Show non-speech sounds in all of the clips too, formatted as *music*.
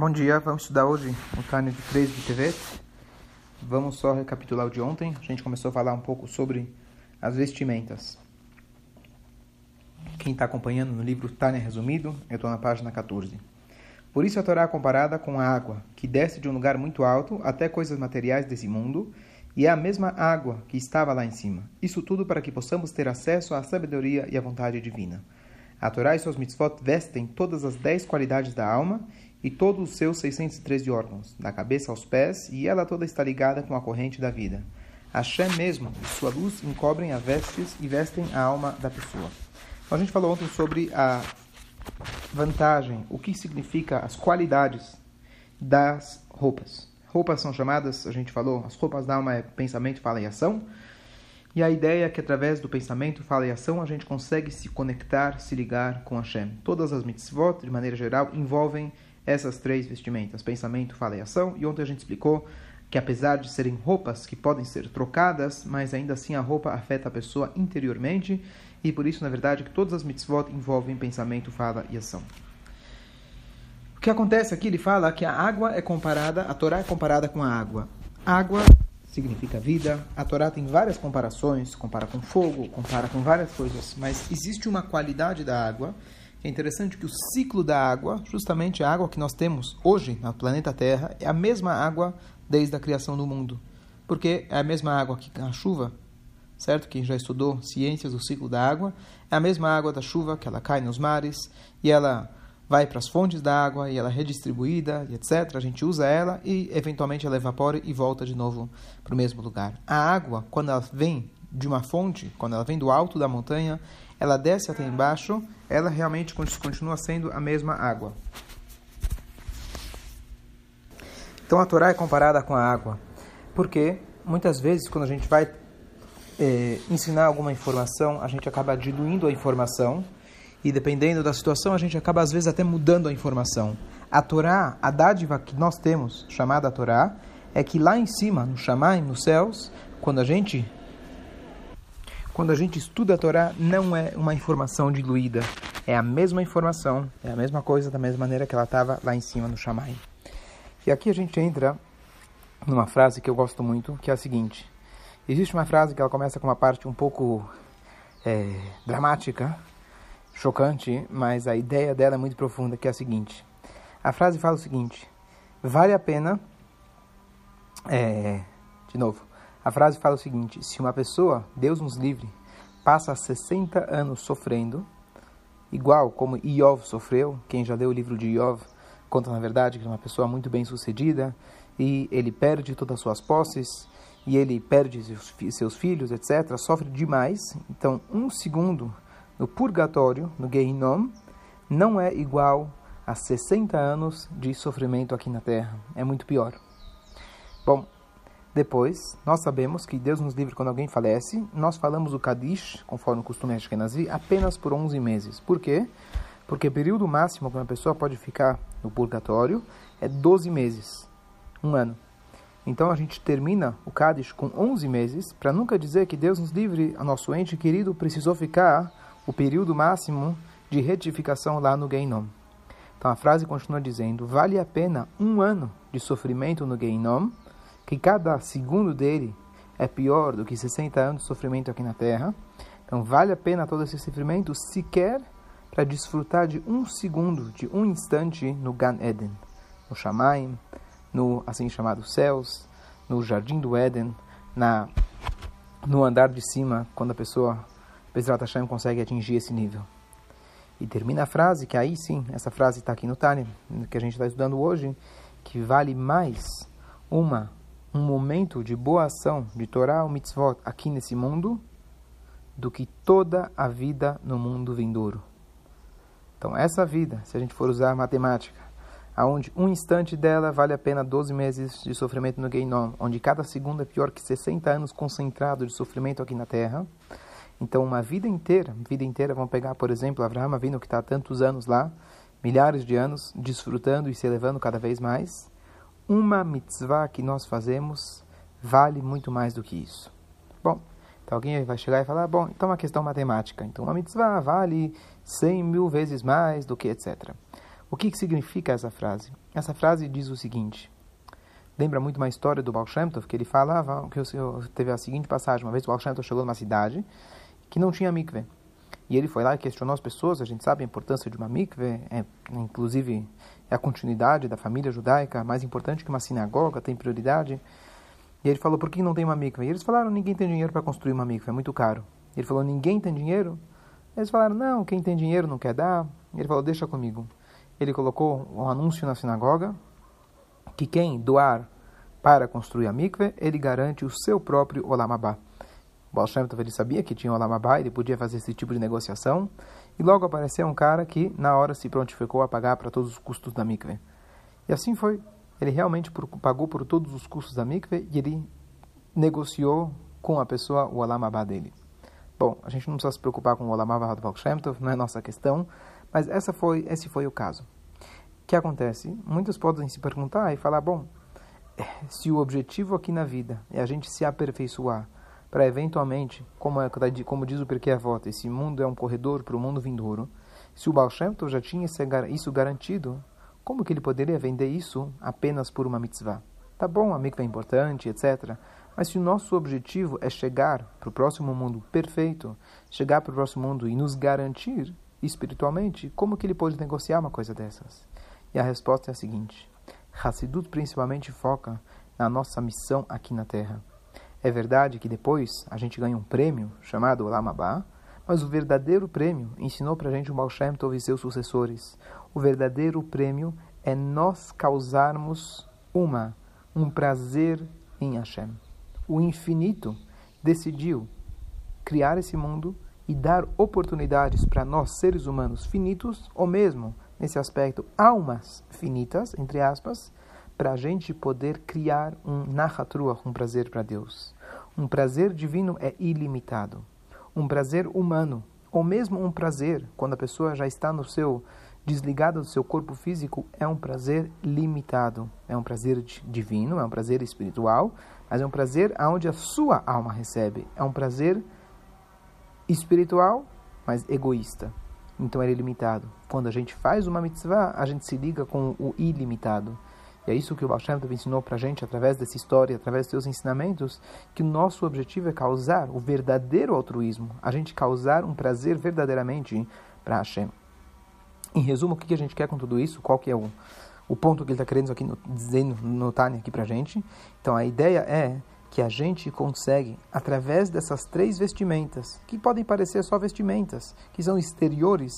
Bom dia, vamos estudar hoje o Tânia de 3 de TV. Vamos só recapitular o de ontem. A gente começou a falar um pouco sobre as vestimentas. Quem está acompanhando no livro Tânia Resumido, eu estou na página 14. Por isso a Torá é comparada com a água, que desce de um lugar muito alto até coisas materiais desse mundo, e é a mesma água que estava lá em cima. Isso tudo para que possamos ter acesso à sabedoria e à vontade divina. A Torá e seus mitzvot vestem todas as dez qualidades da alma e todos os seus 613 órgãos, da cabeça aos pés, e ela toda está ligada com a corrente da vida. Hashem mesmo e sua luz encobrem as vestes e vestem a alma da pessoa. Então, a gente falou ontem sobre a vantagem, o que significa as qualidades das roupas. Roupas são chamadas, a gente falou, as roupas da alma é pensamento, fala e ação. E a ideia é que através do pensamento, fala e ação, a gente consegue se conectar, se ligar com Hashem. Todas as mitzvot, de maneira geral, envolvem essas três vestimentas: pensamento, fala e ação. E ontem a gente explicou que apesar de serem roupas que podem ser trocadas, mas ainda assim a roupa afeta a pessoa interiormente, e por isso, na verdade, que todas as mitzvot envolvem pensamento, fala e ação. O que acontece aqui, ele fala que a água é comparada, a Torá é comparada com a água. Água significa vida. A Torá tem várias comparações, compara com fogo, compara com várias coisas, mas existe uma qualidade da água. É interessante que o ciclo da água, justamente a água que nós temos hoje no planeta Terra, é a mesma água desde a criação do mundo. Porque é a mesma água que a chuva, certo? Quem já estudou ciências do ciclo da água, é a mesma água da chuva que ela cai nos mares e ela vai para as fontes da água e ela é redistribuída, etc. A gente usa ela e eventualmente ela evapora e volta de novo para o mesmo lugar. A água, quando ela vem de uma fonte, quando ela vem do alto da montanha, ela desce até embaixo, ela realmente continua sendo a mesma água. Então a Torá é comparada com a água, porque muitas vezes quando a gente vai eh, ensinar alguma informação, a gente acaba diluindo a informação e dependendo da situação, a gente acaba às vezes até mudando a informação. A Torá, a dádiva que nós temos, chamada Torá, é que lá em cima, no Shamaim, nos céus, quando a gente quando a gente estuda a Torá, não é uma informação diluída, é a mesma informação, é a mesma coisa da mesma maneira que ela estava lá em cima no Shamaim. E aqui a gente entra numa frase que eu gosto muito, que é a seguinte: existe uma frase que ela começa com uma parte um pouco é, dramática, chocante, mas a ideia dela é muito profunda, que é a seguinte. A frase fala o seguinte: vale a pena. É, de novo, a frase fala o seguinte: se uma pessoa, Deus nos livre, passa 60 anos sofrendo, igual como Iov sofreu, quem já leu o livro de Iov conta na verdade que é uma pessoa muito bem sucedida e ele perde todas as suas posses e ele perde seus filhos, etc. Sofre demais. Então, um segundo no purgatório, no Gehinom, não é igual a 60 anos de sofrimento aqui na Terra. É muito pior. Bom, depois, nós sabemos que Deus nos livre quando alguém falece. Nós falamos o Kadish, conforme o costume Ashkenazi, apenas por 11 meses. Por quê? Porque o período máximo que uma pessoa pode ficar no purgatório é 12 meses, um ano. Então a gente termina o Kadish com 11 meses, para nunca dizer que Deus nos livre, a nosso ente querido precisou ficar o período máximo de retificação lá no Geinom. Então a frase continua dizendo: vale a pena um ano de sofrimento no Geinom, que cada segundo dele é pior do que 60 anos de sofrimento aqui na Terra. Então vale a pena todo esse sofrimento sequer para desfrutar de um segundo, de um instante no Gan Eden, no Shamaim, no assim chamados céus, no Jardim do Éden, na no andar de cima, quando a pessoa Bezrat Hashem consegue atingir esse nível. E termina a frase, que aí sim, essa frase está aqui no Tânia, que a gente está estudando hoje, que vale mais uma um momento de boa ação de Torá ou mitzvot aqui nesse mundo do que toda a vida no mundo vindouro. Então, essa vida, se a gente for usar matemática, aonde um instante dela vale a pena 12 meses de sofrimento no Geinom, onde cada segundo é pior que 60 anos concentrado de sofrimento aqui na Terra, então, uma vida inteira, vida inteira, vamos pegar, por exemplo, Avraham Avinu, que está há tantos anos lá, milhares de anos, desfrutando e se elevando cada vez mais. Uma mitzvah que nós fazemos vale muito mais do que isso. Bom, então alguém vai chegar e falar, bom, então é uma questão matemática. Então, uma mitzvah vale 100 mil vezes mais do que etc. O que, que significa essa frase? Essa frase diz o seguinte. Lembra muito uma história do Baal Shem Tov, que ele falava que teve a seguinte passagem. Uma vez o Baal Shem Tov chegou numa cidade que não tinha mikve. E ele foi lá e questionou as pessoas. A gente sabe a importância de uma mikve, é, inclusive é a continuidade da família judaica, mais importante que uma sinagoga, tem prioridade. E ele falou, por que não tem uma mikve? E eles falaram, ninguém tem dinheiro para construir uma mikve, é muito caro. Ele falou, ninguém tem dinheiro? Eles falaram, não, quem tem dinheiro não quer dar. Ele falou, deixa comigo. Ele colocou um anúncio na sinagoga que quem doar para construir a mikve, ele garante o seu próprio olamabá. O Baal Shem Tov, ele sabia que tinha olamabá, ele podia fazer esse tipo de negociação, e logo apareceu um cara que, na hora, se prontificou a pagar para todos os custos da mikve. E assim foi. Ele realmente pagou por todos os custos da mikve e ele negociou com a pessoa o olamabá dele. Bom, a gente não precisa se preocupar com o olamabá do Baal Shem Tov, não é nossa questão, mas essa foi, esse foi o caso. O que acontece? Muitos podem se perguntar e falar, bom, se o objetivo aqui na vida é a gente se aperfeiçoar para eventualmente, como, é, como diz o Porquê Avota, esse mundo é um corredor para o mundo vindouro, se o Baal Shem Tov já tinha isso garantido, como que ele poderia vender isso apenas por uma mitzvah? Tá bom, a mikvah é importante, etc. Mas se o nosso objetivo é chegar para o próximo mundo perfeito, chegar para o próximo mundo e nos garantir espiritualmente, como que ele pode negociar uma coisa dessas? E a resposta é a seguinte: Hassidut principalmente foca na nossa missão aqui na Terra. É verdade que depois a gente ganha um prêmio chamado Olam Abba, mas o verdadeiro prêmio ensinou para a gente o Baal Shem Tov e seus sucessores. O verdadeiro prêmio é nós causarmos uma, um prazer em Hashem. O infinito decidiu criar esse mundo e dar oportunidades para nós, seres humanos finitos, ou mesmo, nesse aspecto, almas finitas, entre aspas, para a gente poder criar um nachatruach, um prazer para Deus. Um prazer divino é ilimitado. Um prazer humano, ou mesmo um prazer, quando a pessoa já está no seu desligada do seu corpo físico, é um prazer limitado. É um prazer divino, é um prazer espiritual, mas é um prazer aonde a sua alma recebe. É um prazer espiritual, mas egoísta. Então ele é limitado. Quando a gente faz uma mitzvah, a gente se liga com o ilimitado. É isso que o Baal Shem Tov ensinou para a gente através dessa história, através dos seus ensinamentos, que o nosso objetivo é causar o verdadeiro altruísmo, a gente causar um prazer verdadeiramente para Hashem. Em resumo, o que a gente quer com tudo isso? Qual que é o, o ponto que ele está querendo aqui no, dizendo no Tânia aqui para a gente? Então, a ideia é que a gente consegue, através dessas três vestimentas, que podem parecer só vestimentas, que são exteriores,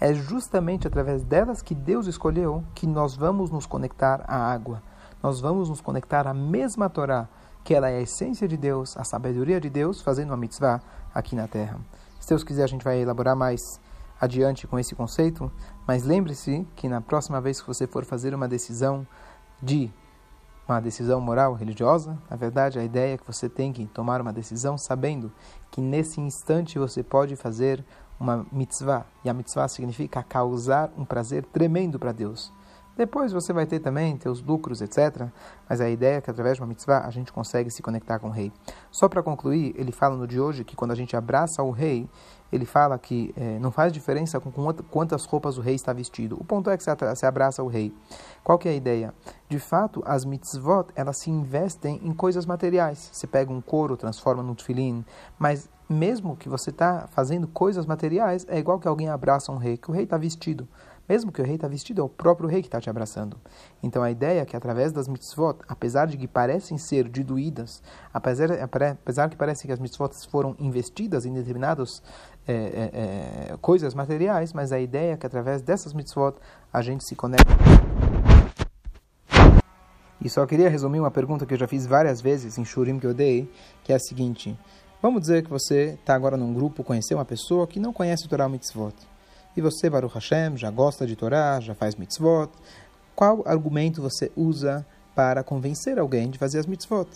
é justamente através delas que Deus escolheu que nós vamos nos conectar à água. Nós vamos nos conectar à mesma Torá, que ela é a essência de Deus, a sabedoria de Deus, fazendo uma mitzvah aqui na terra. Se Deus quiser, a gente vai elaborar mais adiante com esse conceito, mas lembre-se que na próxima vez que você for fazer uma decisão de uma decisão moral, religiosa, na verdade a ideia é que você tem que tomar uma decisão sabendo que nesse instante você pode fazer uma mitzvah, e a mitzvah significa causar um prazer tremendo para Deus. Depois você vai ter também teus lucros, etc. Mas a ideia é que através de uma mitzvah a gente consegue se conectar com o rei. Só para concluir, ele fala no de hoje que quando a gente abraça o rei, ele fala que é, não faz diferença com quantas roupas o rei está vestido. O ponto é que você abraça o rei. Qual que é a ideia? De fato, as mitzvot, elas se investem em coisas materiais. Você pega um couro, transforma num tefilim, mas mesmo que você está fazendo coisas materiais, é igual que alguém abraça um rei, que o rei está vestido. Mesmo que o rei está vestido, é o próprio rei que está te abraçando. Então a ideia é que através das mitzvot, apesar de que parecem ser diluídas, apesar, apesar que parece que as mitzvot foram investidas em determinadas é, é, é, coisas materiais, mas a ideia é que através dessas mitzvot a gente se conecta. E só queria resumir uma pergunta que eu já fiz várias vezes em Shurim que eu dei, que é a seguinte. Vamos dizer que você está agora num grupo, conheceu uma pessoa que não conhece o Torah Mitzvot. E você, Baruch Hashem, já gosta de Torá, já faz mitzvot. Qual argumento você usa para convencer alguém de fazer as mitzvot?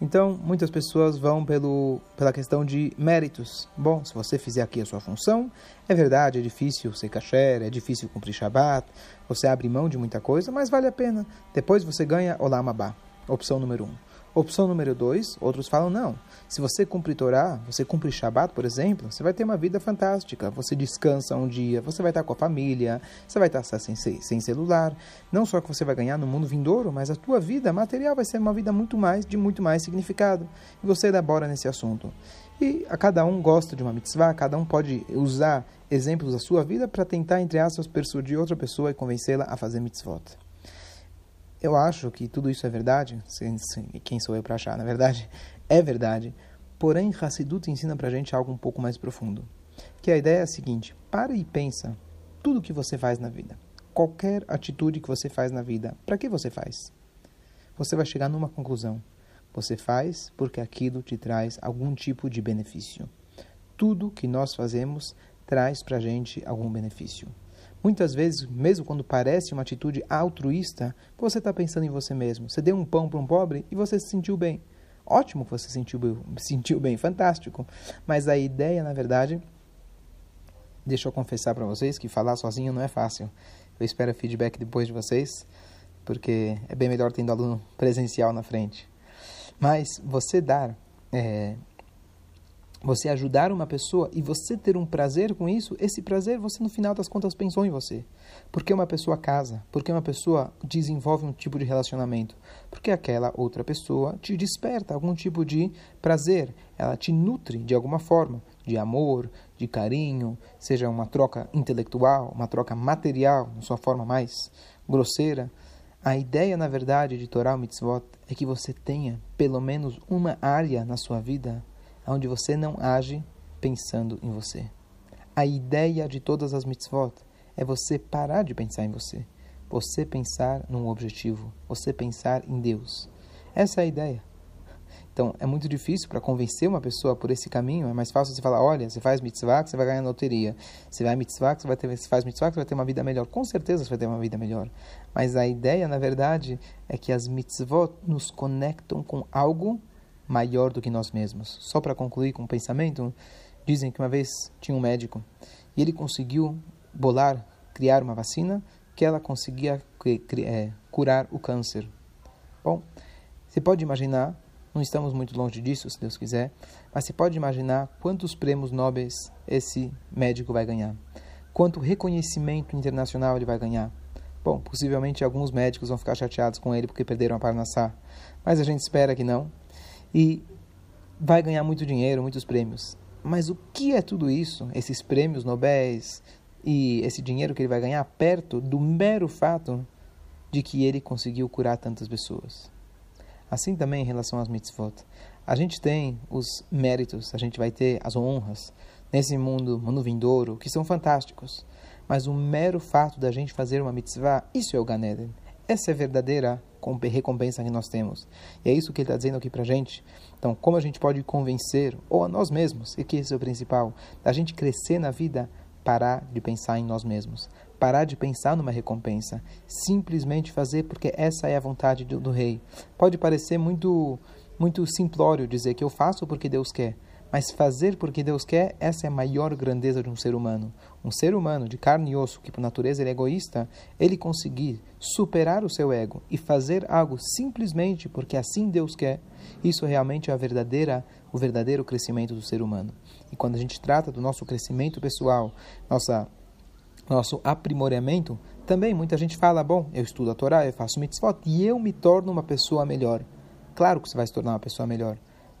Então, muitas pessoas vão pelo, pela questão de méritos. Bom, se você fizer aqui a sua função, é verdade, é difícil ser kasher, é difícil cumprir Shabbat, você abre mão de muita coisa, mas vale a pena. Depois você ganha Olam Abba, opção número um. Opção número dois, outros falam não. Se você cumpre Torá, você cumpre Shabat, por exemplo, você vai ter uma vida fantástica. Você descansa um dia, você vai estar com a família, você vai estar sem, sem celular. Não só que você vai ganhar no mundo vindouro, mas a tua vida material vai ser uma vida muito mais, de muito mais significado. E você elabora nesse assunto. E a cada um gosta de uma mitzvah, cada um pode usar exemplos da sua vida para tentar, entre aspas, persuadir outra pessoa e convencê-la a fazer mitzvot. Eu acho que tudo isso é verdade. Quem sou eu para achar? Na verdade, *laughs* é verdade. Porém, Hassidut ensina para a gente algo um pouco mais profundo. Que a ideia é a seguinte: para e pensa tudo que você faz na vida. Qualquer atitude que você faz na vida, para que você faz? Você vai chegar numa conclusão. Você faz porque aquilo te traz algum tipo de benefício. Tudo que nós fazemos traz para a gente algum benefício. Muitas vezes, mesmo quando parece uma atitude altruísta, você está pensando em você mesmo. Você deu um pão para um pobre e você se sentiu bem. Ótimo que você se sentiu, *laughs* sentiu bem, fantástico. Mas a ideia, na verdade, deixa eu confessar para vocês que falar sozinho não é fácil. Eu espero feedback depois de vocês, porque é bem melhor tendo aluno presencial na frente. Mas você dar é, você ajudar uma pessoa e você ter um prazer com isso, esse prazer você no final das contas pensou em você. Porque uma pessoa casa, porque uma pessoa desenvolve um tipo de relacionamento, porque aquela outra pessoa te desperta algum tipo de prazer, ela te nutre de alguma forma, de amor, de carinho, seja uma troca intelectual, uma troca material, na sua forma mais grosseira. A ideia, na verdade, de Torah Mitzvot é que você tenha pelo menos uma área na sua vida onde você não age pensando em você. A ideia de todas as mitzvot é você parar de pensar em você, você pensar num objetivo, você pensar em Deus. Essa é a ideia. Então, é muito difícil para convencer uma pessoa por esse caminho. É mais fácil você falar: olha, você faz mitzvah você vai ganhar loteria. Você vai mitzvah você vai ter, você faz mitzvah você vai ter uma vida melhor. Com certeza você vai ter uma vida melhor. Mas a ideia, na verdade, é que as mitzvot nos conectam com algo maior do que nós mesmos. Só para concluir com um pensamento, dizem que uma vez tinha um médico e ele conseguiu bolar, criar uma vacina que ela conseguia é, curar o câncer. Bom, você pode imaginar, não estamos muito longe disso, se Deus quiser, mas você pode imaginar quantos prêmios nobres esse médico vai ganhar, quanto reconhecimento internacional ele vai ganhar. Bom, possivelmente alguns médicos vão ficar chateados com ele porque perderam a Parnassá, mas a gente espera que não, e vai ganhar muito dinheiro, muitos prêmios. Mas o que é tudo isso, esses prêmios Nobéis e esse dinheiro que ele vai ganhar perto do mero fato de que ele conseguiu curar tantas pessoas? Assim também em relação às mitzvot. A gente tem os méritos, a gente vai ter as honras nesse mundo, mundo vindouro, que são fantásticos. Mas o mero fato da gente fazer uma mitzvah, isso é o Ganeden. Essa é a verdadeira recompensa que nós temos. E é isso que ele está dizendo aqui para a gente. Então, como a gente pode convencer, ou a nós mesmos, e que esse é o principal, da gente crescer na vida, parar de pensar em nós mesmos, parar de pensar numa recompensa, simplesmente fazer porque essa é a vontade do, do rei. Pode parecer muito, muito simplório dizer que eu faço porque Deus quer, mas fazer porque Deus quer, essa é a maior grandeza de um ser humano. Um ser humano de carne e osso, que por natureza ele é egoísta, ele conseguir superar o seu ego e fazer algo simplesmente porque assim Deus quer, isso realmente é a verdadeira, o verdadeiro crescimento do ser humano. E quando a gente trata do nosso crescimento pessoal, nossa nosso aprimoramento, também muita gente fala, bom, eu estudo a Torá, eu faço mitzvot e eu me torno uma pessoa melhor. Claro que você vai se tornar uma pessoa melhor.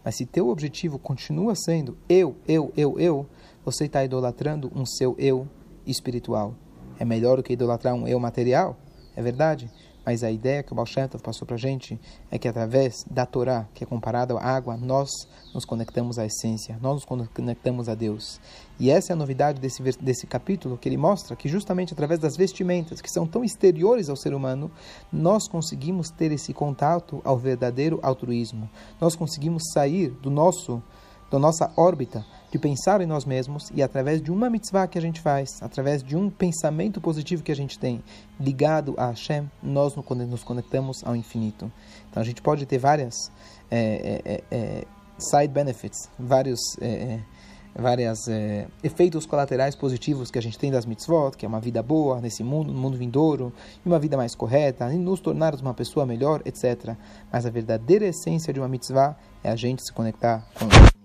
Mas se teu objetivo continua sendo eu, eu, eu, eu, você está idolatrando um seu eu espiritual. É melhor do que idolatrar um eu material? É verdade? Mas a ideia que o Baal Shem Tov passou para a gente é que através da Torá, que é comparada à água, nós nos conectamos à essência, nós nos conectamos a Deus. E essa é a novidade desse, desse capítulo, que ele mostra que justamente através das vestimentas, que são tão exteriores ao ser humano, nós conseguimos ter esse contato ao verdadeiro altruísmo. Nós conseguimos sair do nosso da nossa órbita de pensar em nós mesmos e através de uma mitzvah que a gente faz, através de um pensamento positivo que a gente tem ligado a Hashem, nós nos conectamos ao infinito. Então a gente pode ter várias é, é, é, side benefits, vários é, é, várias é, efeitos colaterais positivos que a gente tem das mitzvot, que é uma vida boa nesse mundo, no mundo vindouro, e uma vida mais correta, e nos tornarmos uma pessoa melhor, etc. Mas a verdadeira essência de uma mitzvah é a gente se conectar com